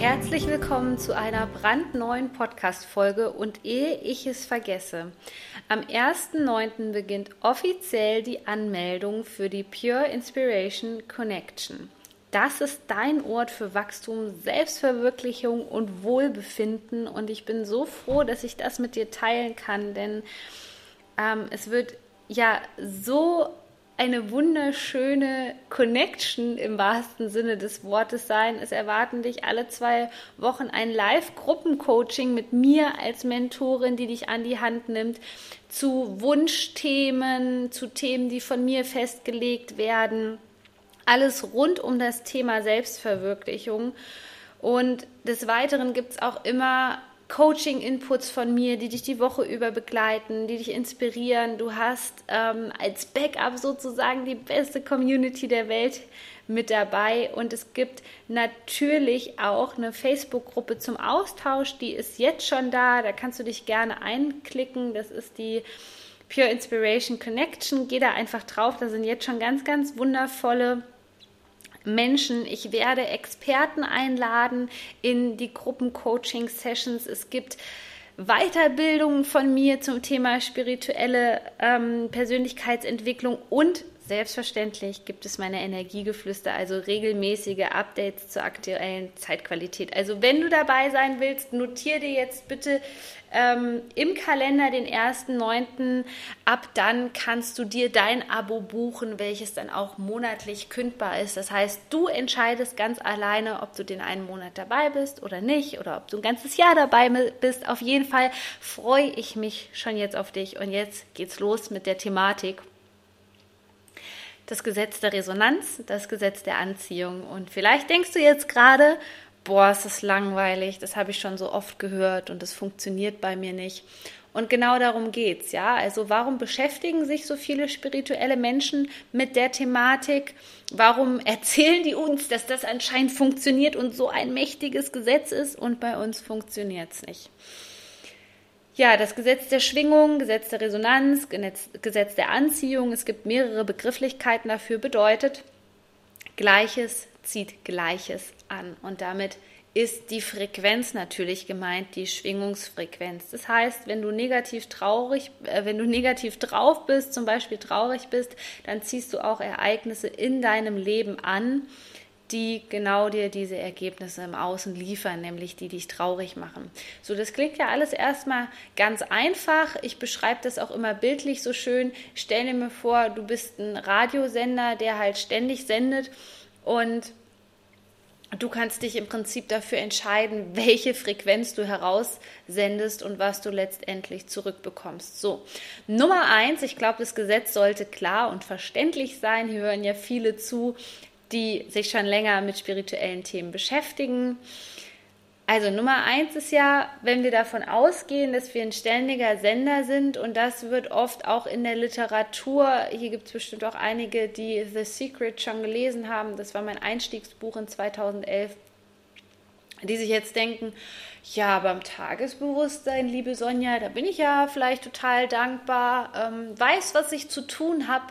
Herzlich willkommen zu einer brandneuen Podcast-Folge und ehe ich es vergesse, am 1.9. beginnt offiziell die Anmeldung für die Pure Inspiration Connection. Das ist dein Ort für Wachstum, Selbstverwirklichung und Wohlbefinden und ich bin so froh, dass ich das mit dir teilen kann, denn ähm, es wird ja so eine wunderschöne Connection im wahrsten Sinne des Wortes sein. Es erwarten dich alle zwei Wochen ein Live-Gruppencoaching mit mir als Mentorin, die dich an die Hand nimmt, zu Wunschthemen, zu Themen, die von mir festgelegt werden. Alles rund um das Thema Selbstverwirklichung. Und des Weiteren gibt es auch immer Coaching-Inputs von mir, die dich die Woche über begleiten, die dich inspirieren. Du hast ähm, als Backup sozusagen die beste Community der Welt mit dabei. Und es gibt natürlich auch eine Facebook-Gruppe zum Austausch, die ist jetzt schon da, da kannst du dich gerne einklicken, das ist die Pure Inspiration Connection, geh da einfach drauf, da sind jetzt schon ganz, ganz wundervolle Menschen. Ich werde Experten einladen in die Gruppencoaching-Sessions. Es gibt Weiterbildungen von mir zum Thema spirituelle ähm, Persönlichkeitsentwicklung und Selbstverständlich gibt es meine Energiegeflüster, also regelmäßige Updates zur aktuellen Zeitqualität. Also wenn du dabei sein willst, notiere dir jetzt bitte ähm, im Kalender den 1.9. Ab dann kannst du dir dein Abo buchen, welches dann auch monatlich kündbar ist. Das heißt, du entscheidest ganz alleine, ob du den einen Monat dabei bist oder nicht oder ob du ein ganzes Jahr dabei bist. Auf jeden Fall freue ich mich schon jetzt auf dich und jetzt geht's los mit der Thematik das Gesetz der Resonanz, das Gesetz der Anziehung. Und vielleicht denkst du jetzt gerade, boah, ist das langweilig, das habe ich schon so oft gehört und das funktioniert bei mir nicht. Und genau darum geht's, ja. Also warum beschäftigen sich so viele spirituelle Menschen mit der Thematik? Warum erzählen die uns, dass das anscheinend funktioniert und so ein mächtiges Gesetz ist und bei uns funktioniert es nicht? Ja, das Gesetz der Schwingung, Gesetz der Resonanz, Gesetz der Anziehung, es gibt mehrere Begrifflichkeiten dafür, bedeutet, Gleiches zieht Gleiches an. Und damit ist die Frequenz natürlich gemeint, die Schwingungsfrequenz. Das heißt, wenn du negativ traurig, äh, wenn du negativ drauf bist, zum Beispiel traurig bist, dann ziehst du auch Ereignisse in deinem Leben an, die genau dir diese Ergebnisse im Außen liefern, nämlich die dich traurig machen. So, das klingt ja alles erstmal ganz einfach. Ich beschreibe das auch immer bildlich so schön. Stell dir mir vor, du bist ein Radiosender, der halt ständig sendet und Du kannst dich im Prinzip dafür entscheiden, welche Frequenz du heraussendest und was du letztendlich zurückbekommst. So, Nummer eins, ich glaube, das Gesetz sollte klar und verständlich sein. Hier hören ja viele zu, die sich schon länger mit spirituellen Themen beschäftigen. Also Nummer eins ist ja, wenn wir davon ausgehen, dass wir ein ständiger Sender sind und das wird oft auch in der Literatur, hier gibt es bestimmt auch einige, die The Secret schon gelesen haben, das war mein Einstiegsbuch in 2011, die sich jetzt denken, ja, beim Tagesbewusstsein, liebe Sonja, da bin ich ja vielleicht total dankbar, ähm, weiß, was ich zu tun habe,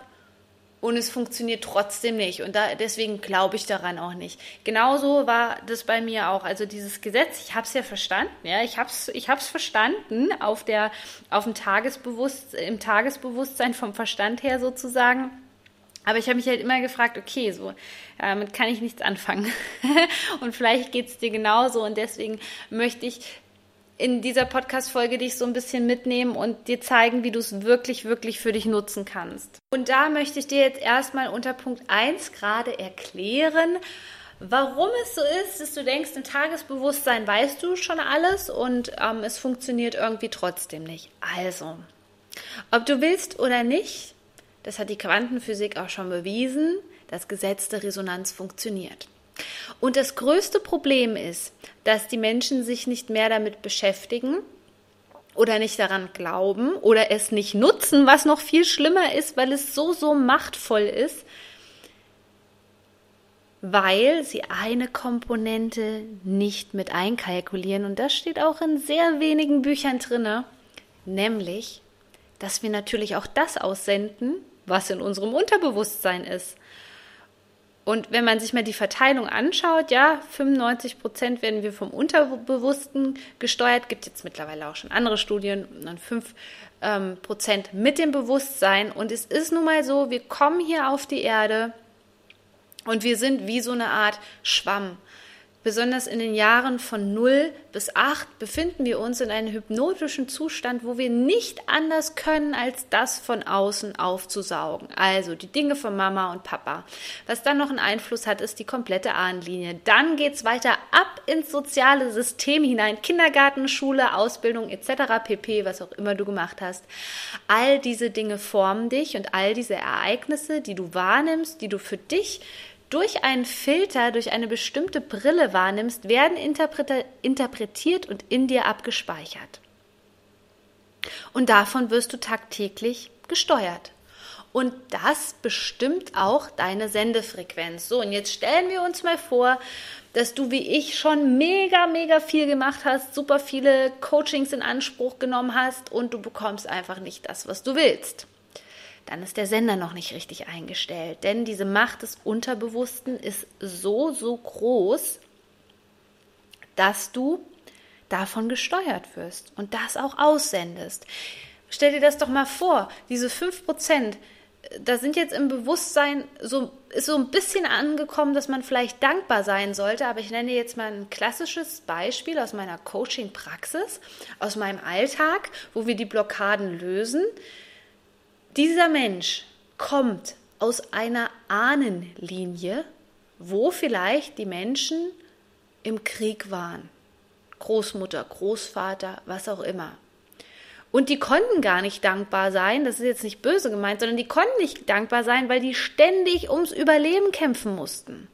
und es funktioniert trotzdem nicht. Und da, deswegen glaube ich daran auch nicht. Genauso war das bei mir auch. Also dieses Gesetz, ich habe es ja verstanden. Ja, ich habe es ich hab's verstanden auf der, auf dem Tagesbewusst, im Tagesbewusstsein vom Verstand her sozusagen. Aber ich habe mich halt immer gefragt, okay, so damit kann ich nichts anfangen. und vielleicht geht es dir genauso. Und deswegen möchte ich in dieser Podcast-Folge dich so ein bisschen mitnehmen und dir zeigen, wie du es wirklich, wirklich für dich nutzen kannst. Und da möchte ich dir jetzt erstmal unter Punkt 1 gerade erklären, warum es so ist, dass du denkst, im Tagesbewusstsein weißt du schon alles und ähm, es funktioniert irgendwie trotzdem nicht. Also, ob du willst oder nicht, das hat die Quantenphysik auch schon bewiesen, das Gesetz der Resonanz funktioniert. Und das größte Problem ist, dass die Menschen sich nicht mehr damit beschäftigen oder nicht daran glauben oder es nicht nutzen, was noch viel schlimmer ist, weil es so, so machtvoll ist, weil sie eine Komponente nicht mit einkalkulieren. Und das steht auch in sehr wenigen Büchern drin, nämlich, dass wir natürlich auch das aussenden, was in unserem Unterbewusstsein ist. Und wenn man sich mal die Verteilung anschaut, ja, 95 Prozent werden wir vom Unterbewussten gesteuert, gibt jetzt mittlerweile auch schon andere Studien, dann 5 ähm, Prozent mit dem Bewusstsein. Und es ist nun mal so, wir kommen hier auf die Erde und wir sind wie so eine Art Schwamm. Besonders in den Jahren von 0 bis 8 befinden wir uns in einem hypnotischen Zustand, wo wir nicht anders können, als das von außen aufzusaugen. Also die Dinge von Mama und Papa. Was dann noch einen Einfluss hat, ist die komplette Ahnenlinie. Dann geht es weiter ab ins soziale System hinein. Kindergarten, Schule, Ausbildung etc. pp, was auch immer du gemacht hast. All diese Dinge formen dich und all diese Ereignisse, die du wahrnimmst, die du für dich durch einen Filter, durch eine bestimmte Brille wahrnimmst, werden interpretiert und in dir abgespeichert. Und davon wirst du tagtäglich gesteuert. Und das bestimmt auch deine Sendefrequenz. So, und jetzt stellen wir uns mal vor, dass du wie ich schon mega, mega viel gemacht hast, super viele Coachings in Anspruch genommen hast und du bekommst einfach nicht das, was du willst dann ist der Sender noch nicht richtig eingestellt. Denn diese Macht des Unterbewussten ist so, so groß, dass du davon gesteuert wirst und das auch aussendest. Stell dir das doch mal vor, diese 5%, da sind jetzt im Bewusstsein so, ist so ein bisschen angekommen, dass man vielleicht dankbar sein sollte, aber ich nenne jetzt mal ein klassisches Beispiel aus meiner Coaching-Praxis, aus meinem Alltag, wo wir die Blockaden lösen dieser Mensch kommt aus einer Ahnenlinie, wo vielleicht die Menschen im Krieg waren. Großmutter, Großvater, was auch immer. Und die konnten gar nicht dankbar sein, das ist jetzt nicht böse gemeint, sondern die konnten nicht dankbar sein, weil die ständig ums Überleben kämpfen mussten.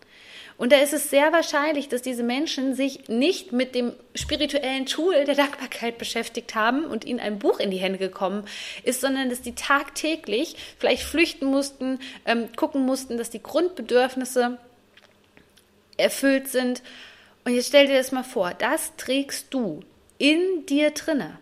Und da ist es sehr wahrscheinlich, dass diese Menschen sich nicht mit dem spirituellen Tool der Dankbarkeit beschäftigt haben und ihnen ein Buch in die Hände gekommen ist, sondern dass die tagtäglich vielleicht flüchten mussten, ähm, gucken mussten, dass die Grundbedürfnisse erfüllt sind. Und jetzt stell dir das mal vor, das trägst du in dir drinne.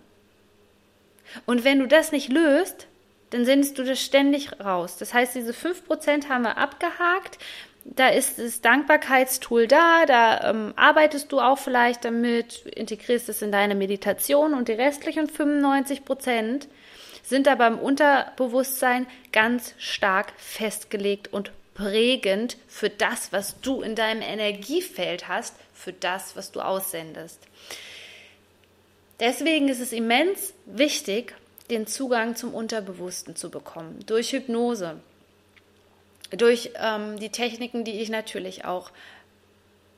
Und wenn du das nicht löst, dann sendest du das ständig raus. Das heißt, diese 5% haben wir abgehakt da ist das Dankbarkeitstool da, da ähm, arbeitest du auch vielleicht damit, integrierst es in deine Meditation und die restlichen 95 Prozent sind aber im Unterbewusstsein ganz stark festgelegt und prägend für das, was du in deinem Energiefeld hast, für das, was du aussendest. Deswegen ist es immens wichtig, den Zugang zum Unterbewussten zu bekommen durch Hypnose, durch ähm, die Techniken, die ich natürlich auch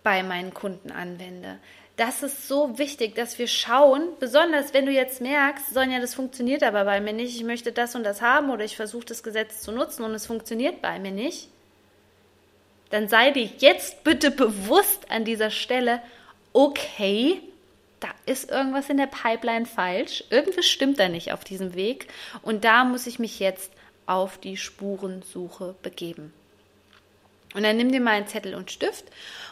bei meinen Kunden anwende. Das ist so wichtig, dass wir schauen, besonders wenn du jetzt merkst, Sonja, das funktioniert aber bei mir nicht, ich möchte das und das haben oder ich versuche das Gesetz zu nutzen und es funktioniert bei mir nicht, dann sei dir jetzt bitte bewusst an dieser Stelle, okay, da ist irgendwas in der Pipeline falsch, irgendwas stimmt da nicht auf diesem Weg und da muss ich mich jetzt auf die Spurensuche begeben. Und dann nimm dir mal einen Zettel und Stift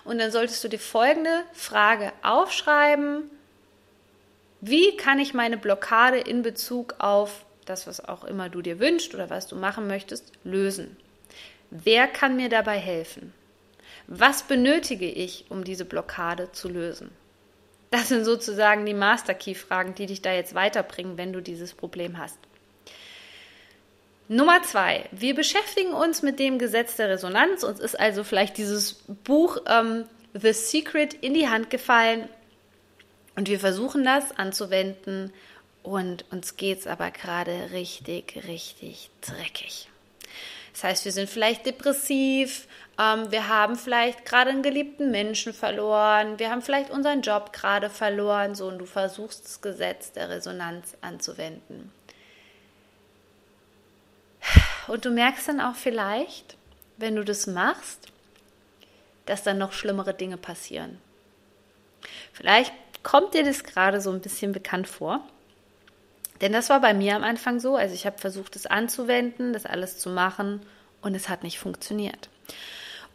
und dann solltest du dir folgende Frage aufschreiben. Wie kann ich meine Blockade in Bezug auf das, was auch immer du dir wünschst oder was du machen möchtest, lösen? Wer kann mir dabei helfen? Was benötige ich, um diese Blockade zu lösen? Das sind sozusagen die Master Key Fragen, die dich da jetzt weiterbringen, wenn du dieses Problem hast. Nummer zwei, wir beschäftigen uns mit dem Gesetz der Resonanz. Uns ist also vielleicht dieses Buch ähm, The Secret in die Hand gefallen und wir versuchen das anzuwenden und uns geht es aber gerade richtig, richtig dreckig. Das heißt, wir sind vielleicht depressiv, ähm, wir haben vielleicht gerade einen geliebten Menschen verloren, wir haben vielleicht unseren Job gerade verloren, so und du versuchst das Gesetz der Resonanz anzuwenden. Und du merkst dann auch vielleicht, wenn du das machst, dass dann noch schlimmere Dinge passieren. Vielleicht kommt dir das gerade so ein bisschen bekannt vor. Denn das war bei mir am Anfang so. Also ich habe versucht, es anzuwenden, das alles zu machen und es hat nicht funktioniert.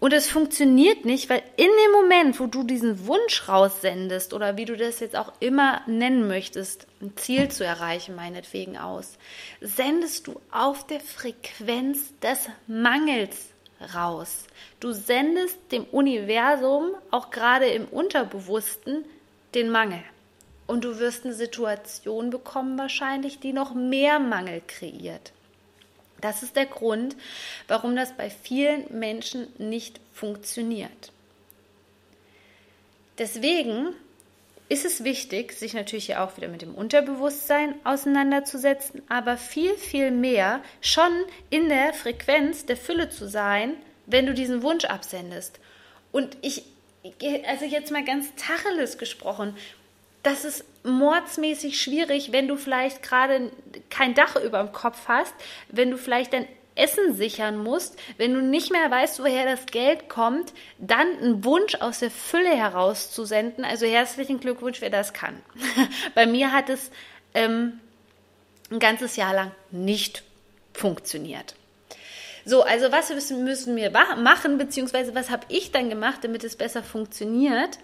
Und es funktioniert nicht, weil in dem Moment, wo du diesen Wunsch raussendest oder wie du das jetzt auch immer nennen möchtest, ein Ziel zu erreichen, meinetwegen aus, sendest du auf der Frequenz des Mangels raus. Du sendest dem Universum, auch gerade im Unterbewussten, den Mangel. Und du wirst eine Situation bekommen wahrscheinlich, die noch mehr Mangel kreiert. Das ist der Grund, warum das bei vielen Menschen nicht funktioniert. Deswegen ist es wichtig, sich natürlich hier auch wieder mit dem Unterbewusstsein auseinanderzusetzen, aber viel, viel mehr schon in der Frequenz der Fülle zu sein, wenn du diesen Wunsch absendest. Und ich, also jetzt mal ganz tacheles gesprochen, das ist mordsmäßig schwierig, wenn du vielleicht gerade kein Dach über dem Kopf hast, wenn du vielleicht dein Essen sichern musst, wenn du nicht mehr weißt, woher das Geld kommt, dann einen Wunsch aus der Fülle herauszusenden. Also herzlichen Glückwunsch, wer das kann. Bei mir hat es ähm, ein ganzes Jahr lang nicht funktioniert. So, also was müssen wir machen, beziehungsweise was habe ich dann gemacht, damit es besser funktioniert?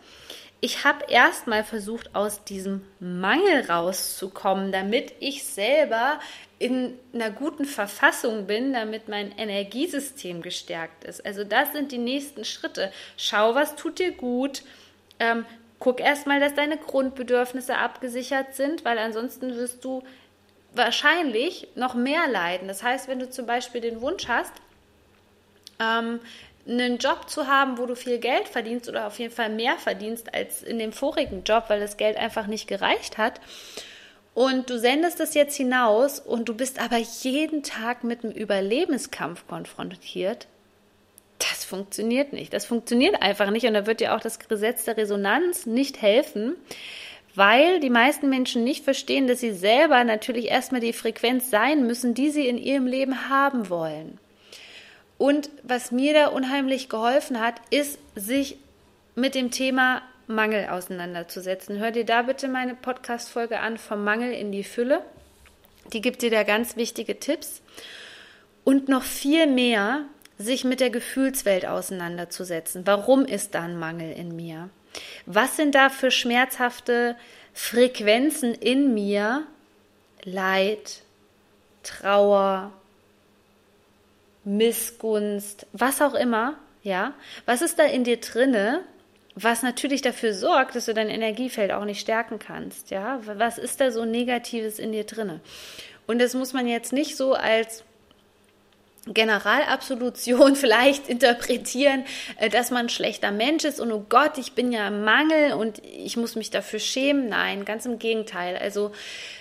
Ich habe erstmal versucht, aus diesem Mangel rauszukommen, damit ich selber in einer guten Verfassung bin, damit mein Energiesystem gestärkt ist. Also das sind die nächsten Schritte. Schau, was tut dir gut. Ähm, guck erstmal, dass deine Grundbedürfnisse abgesichert sind, weil ansonsten wirst du wahrscheinlich noch mehr leiden. Das heißt, wenn du zum Beispiel den Wunsch hast, ähm, einen Job zu haben, wo du viel Geld verdienst oder auf jeden Fall mehr verdienst als in dem vorigen Job, weil das Geld einfach nicht gereicht hat. Und du sendest das jetzt hinaus und du bist aber jeden Tag mit einem Überlebenskampf konfrontiert. Das funktioniert nicht. Das funktioniert einfach nicht. Und da wird dir auch das Gesetz der Resonanz nicht helfen, weil die meisten Menschen nicht verstehen, dass sie selber natürlich erstmal die Frequenz sein müssen, die sie in ihrem Leben haben wollen. Und was mir da unheimlich geholfen hat, ist, sich mit dem Thema Mangel auseinanderzusetzen. Hör dir da bitte meine Podcast-Folge an, vom Mangel in die Fülle. Die gibt dir da ganz wichtige Tipps. Und noch viel mehr, sich mit der Gefühlswelt auseinanderzusetzen. Warum ist da ein Mangel in mir? Was sind da für schmerzhafte Frequenzen in mir? Leid, Trauer, Missgunst, was auch immer, ja, was ist da in dir drinne, was natürlich dafür sorgt, dass du dein Energiefeld auch nicht stärken kannst, ja? Was ist da so negatives in dir drinne? Und das muss man jetzt nicht so als Generalabsolution vielleicht interpretieren, äh, dass man ein schlechter Mensch ist und oh Gott, ich bin ja im Mangel und ich muss mich dafür schämen. Nein, ganz im Gegenteil. Also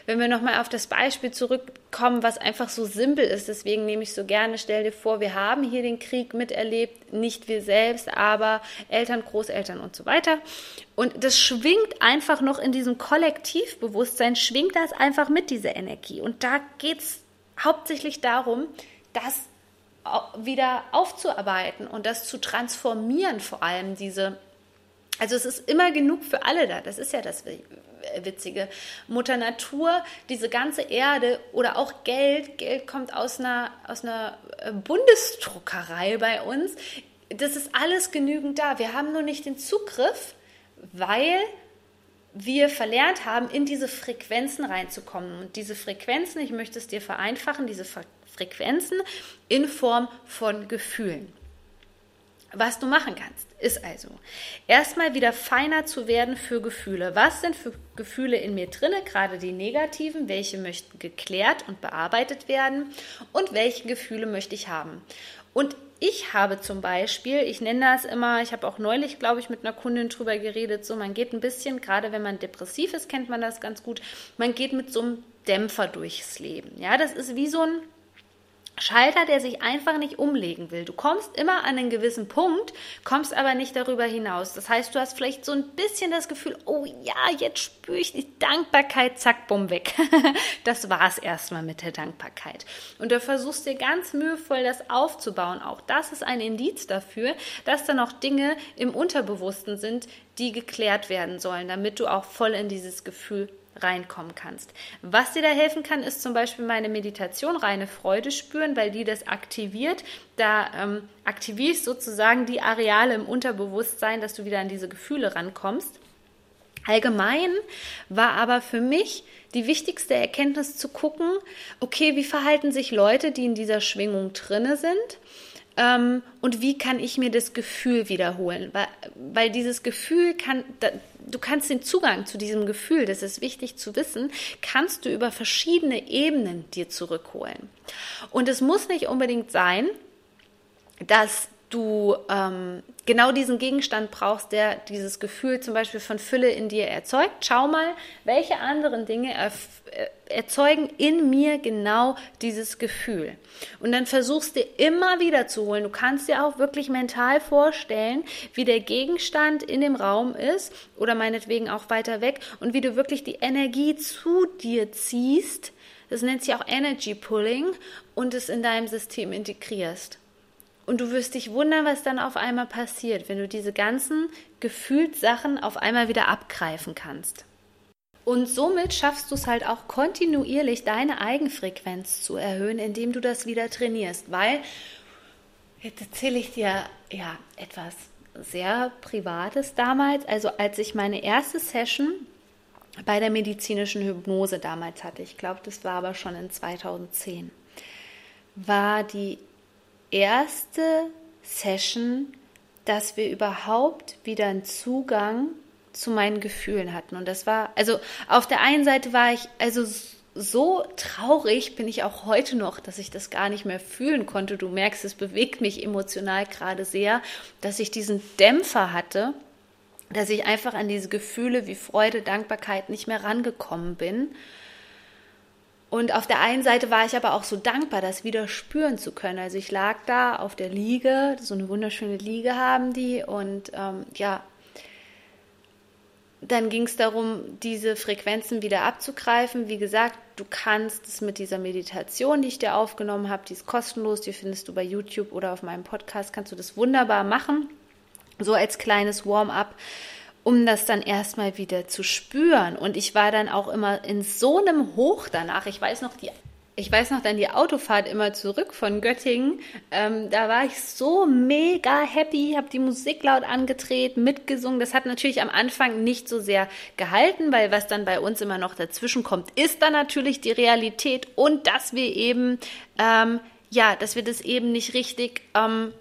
wenn wir nochmal auf das Beispiel zurückkommen, was einfach so simpel ist, deswegen nehme ich so gerne, stell dir vor, wir haben hier den Krieg miterlebt, nicht wir selbst, aber Eltern, Großeltern und so weiter. Und das schwingt einfach noch in diesem Kollektivbewusstsein, schwingt das einfach mit, diese Energie. Und da geht es hauptsächlich darum, dass wieder aufzuarbeiten und das zu transformieren, vor allem diese. Also es ist immer genug für alle da. Das ist ja das Witzige. Mutter Natur, diese ganze Erde oder auch Geld. Geld kommt aus einer, aus einer äh, Bundesdruckerei bei uns. Das ist alles genügend da. Wir haben nur nicht den Zugriff, weil wir verlernt haben, in diese Frequenzen reinzukommen. Und diese Frequenzen, ich möchte es dir vereinfachen, diese Frequenzen in Form von Gefühlen. Was du machen kannst, ist also erstmal wieder feiner zu werden für Gefühle. Was sind für Gefühle in mir drinne, gerade die negativen, welche möchten geklärt und bearbeitet werden und welche Gefühle möchte ich haben? Und ich habe zum Beispiel, ich nenne das immer, ich habe auch neulich, glaube ich, mit einer Kundin drüber geredet, so man geht ein bisschen, gerade wenn man depressiv ist, kennt man das ganz gut, man geht mit so einem Dämpfer durchs Leben. Ja, das ist wie so ein Schalter, der sich einfach nicht umlegen will. Du kommst immer an einen gewissen Punkt, kommst aber nicht darüber hinaus. Das heißt, du hast vielleicht so ein bisschen das Gefühl, oh ja, jetzt spüre ich die Dankbarkeit, zack, bumm, weg. das war es erstmal mit der Dankbarkeit. Und du versuchst dir ganz mühevoll das aufzubauen. Auch das ist ein Indiz dafür, dass da noch Dinge im Unterbewussten sind, die geklärt werden sollen, damit du auch voll in dieses Gefühl reinkommen kannst. Was dir da helfen kann, ist zum Beispiel meine Meditation reine Freude spüren, weil die das aktiviert. Da ähm, aktivierst sozusagen die Areale im Unterbewusstsein, dass du wieder an diese Gefühle rankommst. Allgemein war aber für mich die wichtigste Erkenntnis zu gucken, okay, wie verhalten sich Leute, die in dieser Schwingung drinne sind? Ähm, und wie kann ich mir das Gefühl wiederholen? Weil, weil dieses Gefühl kann, du kannst den Zugang zu diesem Gefühl, das ist wichtig zu wissen, kannst du über verschiedene Ebenen dir zurückholen. Und es muss nicht unbedingt sein, dass du ähm, genau diesen Gegenstand brauchst, der dieses Gefühl zum Beispiel von Fülle in dir erzeugt. Schau mal, welche anderen Dinge äh, erzeugen in mir genau dieses Gefühl. Und dann versuchst du immer wieder zu holen. Du kannst dir auch wirklich mental vorstellen, wie der Gegenstand in dem Raum ist oder meinetwegen auch weiter weg und wie du wirklich die Energie zu dir ziehst. Das nennt sich auch Energy Pulling und es in deinem System integrierst. Und du wirst dich wundern, was dann auf einmal passiert, wenn du diese ganzen Gefühlssachen auf einmal wieder abgreifen kannst. Und somit schaffst du es halt auch kontinuierlich, deine Eigenfrequenz zu erhöhen, indem du das wieder trainierst. Weil, jetzt erzähle ich dir ja etwas sehr Privates damals. Also als ich meine erste Session bei der medizinischen Hypnose damals hatte, ich glaube, das war aber schon in 2010, war die erste Session, dass wir überhaupt wieder einen Zugang zu meinen Gefühlen hatten. Und das war, also auf der einen Seite war ich, also so traurig bin ich auch heute noch, dass ich das gar nicht mehr fühlen konnte. Du merkst, es bewegt mich emotional gerade sehr, dass ich diesen Dämpfer hatte, dass ich einfach an diese Gefühle wie Freude, Dankbarkeit nicht mehr rangekommen bin. Und auf der einen Seite war ich aber auch so dankbar, das wieder spüren zu können. Also ich lag da auf der Liege, so eine wunderschöne Liege haben die. Und ähm, ja, dann ging es darum, diese Frequenzen wieder abzugreifen. Wie gesagt, du kannst es mit dieser Meditation, die ich dir aufgenommen habe, die ist kostenlos, die findest du bei YouTube oder auf meinem Podcast, kannst du das wunderbar machen. So als kleines Warm-up um das dann erstmal wieder zu spüren. Und ich war dann auch immer in so einem Hoch danach. Ich weiß noch, die, ich weiß noch dann die Autofahrt immer zurück von Göttingen. Ähm, da war ich so mega happy, habe die Musik laut angedreht, mitgesungen. Das hat natürlich am Anfang nicht so sehr gehalten, weil was dann bei uns immer noch dazwischen kommt, ist dann natürlich die Realität und dass wir eben, ähm, ja, dass wir das eben nicht richtig ähm,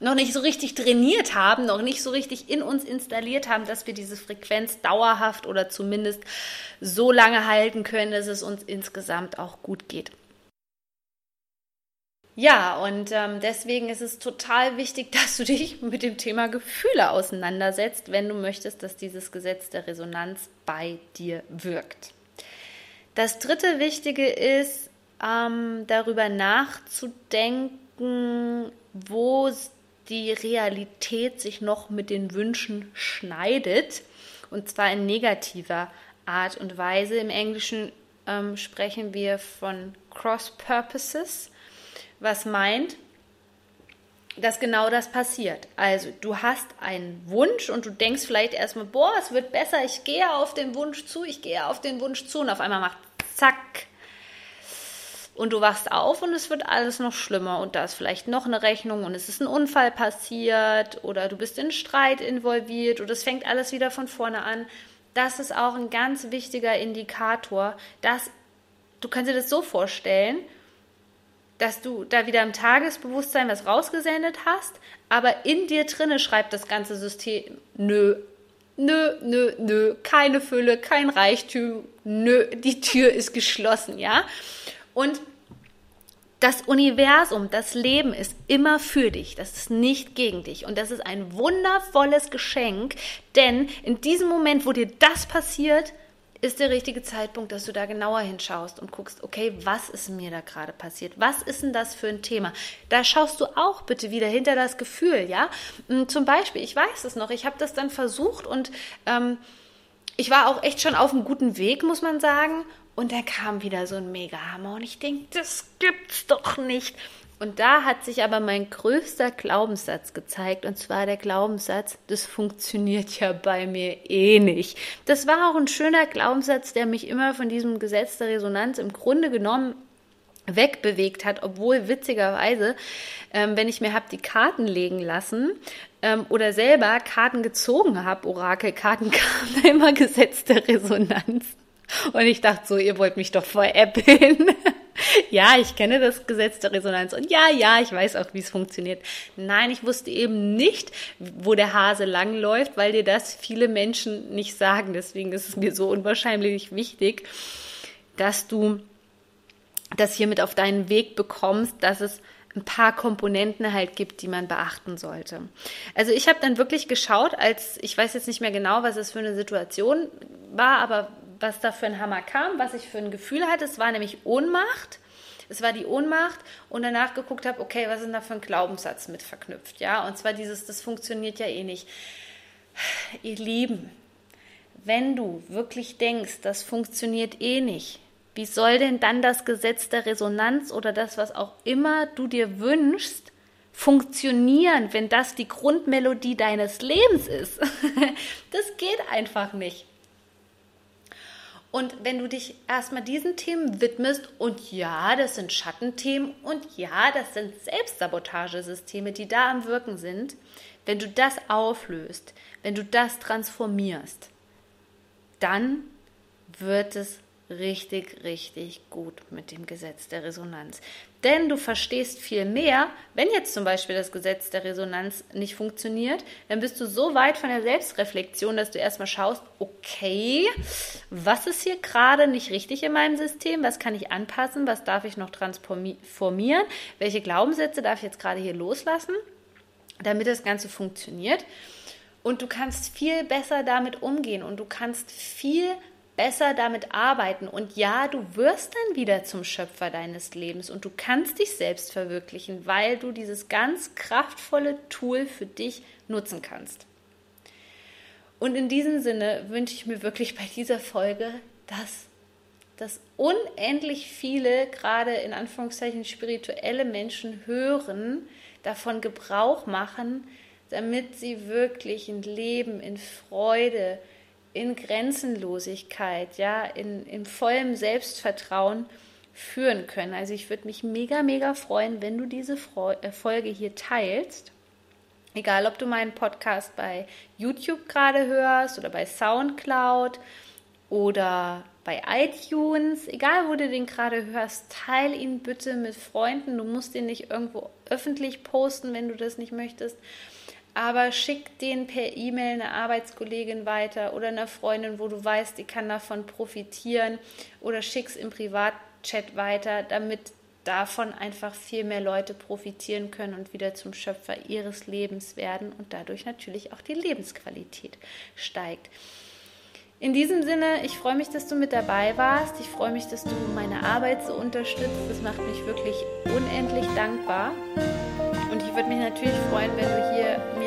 noch nicht so richtig trainiert haben, noch nicht so richtig in uns installiert haben, dass wir diese Frequenz dauerhaft oder zumindest so lange halten können, dass es uns insgesamt auch gut geht. Ja, und ähm, deswegen ist es total wichtig, dass du dich mit dem Thema Gefühle auseinandersetzt, wenn du möchtest, dass dieses Gesetz der Resonanz bei dir wirkt. Das dritte Wichtige ist, ähm, darüber nachzudenken, wo die Realität sich noch mit den Wünschen schneidet, und zwar in negativer Art und Weise. Im Englischen ähm, sprechen wir von Cross Purposes, was meint, dass genau das passiert. Also du hast einen Wunsch und du denkst vielleicht erstmal, boah, es wird besser, ich gehe auf den Wunsch zu, ich gehe auf den Wunsch zu und auf einmal macht zack und du wachst auf und es wird alles noch schlimmer und da ist vielleicht noch eine Rechnung und es ist ein Unfall passiert oder du bist in Streit involviert oder es fängt alles wieder von vorne an. Das ist auch ein ganz wichtiger Indikator, dass du kannst dir das so vorstellen, dass du da wieder im Tagesbewusstsein was rausgesendet hast, aber in dir drinne schreibt das ganze System, nö, nö, nö, nö, keine Fülle, kein Reichtum, nö, die Tür ist geschlossen, ja. Und das Universum, das Leben ist immer für dich, das ist nicht gegen dich. Und das ist ein wundervolles Geschenk, denn in diesem Moment, wo dir das passiert, ist der richtige Zeitpunkt, dass du da genauer hinschaust und guckst, okay, was ist mir da gerade passiert? Was ist denn das für ein Thema? Da schaust du auch bitte wieder hinter das Gefühl, ja? Hm, zum Beispiel, ich weiß es noch, ich habe das dann versucht und ähm, ich war auch echt schon auf einem guten Weg, muss man sagen. Und da kam wieder so ein Mega-Hammer und ich denke, das gibt's doch nicht. Und da hat sich aber mein größter Glaubenssatz gezeigt, und zwar der Glaubenssatz, das funktioniert ja bei mir eh nicht. Das war auch ein schöner Glaubenssatz, der mich immer von diesem Gesetz der Resonanz im Grunde genommen wegbewegt hat, obwohl witzigerweise, ähm, wenn ich mir habe die Karten legen lassen ähm, oder selber Karten gezogen habe, Orakelkarten, kam immer gesetzte Resonanz. Und ich dachte so, ihr wollt mich doch veräppeln. ja, ich kenne das Gesetz der Resonanz und ja, ja, ich weiß auch, wie es funktioniert. Nein, ich wusste eben nicht, wo der Hase langläuft, weil dir das viele Menschen nicht sagen. Deswegen ist es mir so unwahrscheinlich wichtig, dass du das hiermit auf deinen Weg bekommst, dass es ein paar Komponenten halt gibt, die man beachten sollte. Also ich habe dann wirklich geschaut, als ich weiß jetzt nicht mehr genau, was es für eine Situation war, aber was da für ein Hammer kam, was ich für ein Gefühl hatte. Es war nämlich Ohnmacht. Es war die Ohnmacht und danach geguckt habe, okay, was ist da für ein Glaubenssatz mit verknüpft? Ja, und zwar dieses, das funktioniert ja eh nicht. Ihr Lieben, wenn du wirklich denkst, das funktioniert eh nicht, wie soll denn dann das Gesetz der Resonanz oder das, was auch immer du dir wünschst, funktionieren, wenn das die Grundmelodie deines Lebens ist? das geht einfach nicht. Und wenn du dich erstmal diesen Themen widmest, und ja, das sind Schattenthemen und ja, das sind Selbstsabotagesysteme, die da am Wirken sind, wenn du das auflöst, wenn du das transformierst, dann wird es richtig, richtig gut mit dem Gesetz der Resonanz. Denn du verstehst viel mehr, wenn jetzt zum Beispiel das Gesetz der Resonanz nicht funktioniert, dann bist du so weit von der Selbstreflexion, dass du erstmal schaust, okay, was ist hier gerade nicht richtig in meinem System, was kann ich anpassen, was darf ich noch transformieren, welche Glaubenssätze darf ich jetzt gerade hier loslassen, damit das Ganze funktioniert. Und du kannst viel besser damit umgehen und du kannst viel besser damit arbeiten. Und ja, du wirst dann wieder zum Schöpfer deines Lebens und du kannst dich selbst verwirklichen, weil du dieses ganz kraftvolle Tool für dich nutzen kannst. Und in diesem Sinne wünsche ich mir wirklich bei dieser Folge, dass, dass unendlich viele, gerade in Anführungszeichen spirituelle Menschen hören, davon Gebrauch machen, damit sie wirklich ein Leben in Freude, in Grenzenlosigkeit, ja, in, in vollem Selbstvertrauen führen können. Also ich würde mich mega, mega freuen, wenn du diese äh, Folge hier teilst. Egal, ob du meinen Podcast bei YouTube gerade hörst oder bei SoundCloud oder bei iTunes, egal wo du den gerade hörst, teil ihn bitte mit Freunden. Du musst ihn nicht irgendwo öffentlich posten, wenn du das nicht möchtest aber schick den per E-Mail eine Arbeitskollegin weiter oder einer Freundin, wo du weißt, die kann davon profitieren oder schick's im Privatchat weiter, damit davon einfach viel mehr Leute profitieren können und wieder zum Schöpfer ihres Lebens werden und dadurch natürlich auch die Lebensqualität steigt. In diesem Sinne, ich freue mich, dass du mit dabei warst. Ich freue mich, dass du meine Arbeit so unterstützt. Das macht mich wirklich unendlich dankbar. Und ich würde mich natürlich freuen, wenn du hier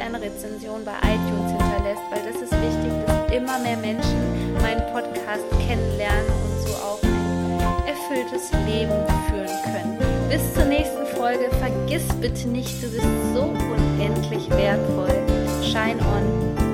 eine 5-Sterne-Rezension bei iTunes hinterlässt, weil das ist wichtig, dass immer mehr Menschen meinen Podcast kennenlernen und so auch ein erfülltes Leben führen können. Bis zur nächsten Folge. Vergiss bitte nicht, du bist so unendlich wertvoll. Shine on.